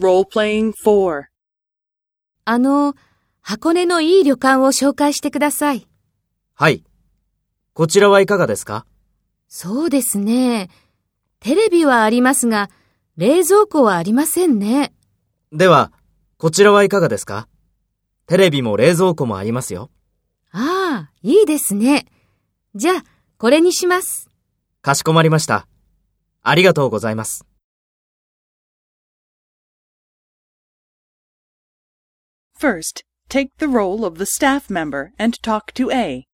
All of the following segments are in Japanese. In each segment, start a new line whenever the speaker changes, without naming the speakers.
Role-playing 4.
あの、箱根のいい旅館を紹介してください。
はい。こちらはいかがですか？
そうですね。テレビはありますが、冷蔵庫はありませんね。
では、こちらはいかがですか？テレビも冷蔵庫もありますよ。
ああ、いいですね。じゃあ、これにします。
かしこまりました。ありがとうございます。
First, take the role of the staff member and talk to A.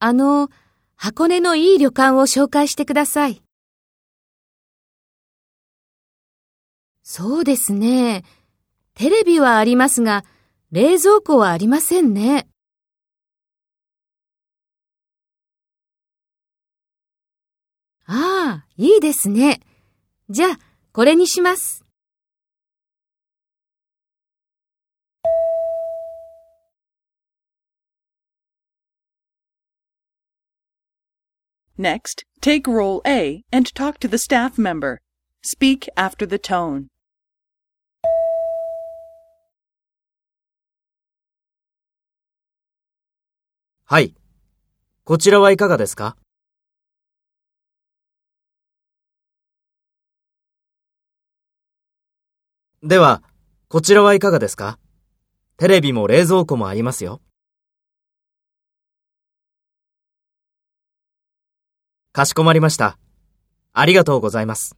あの、箱根のいい旅館を紹介してください。そうですね。テレビはありますが、冷蔵庫はありませんね。ああ、いいですね。じゃあ、これにします。
Next, take role A and talk to the staff member. Speak after the tone.
はい。こちらはいかがですかでは、こちらはいかがですかテレビも冷蔵庫もありますよ。かしこまりました。ありがとうございます。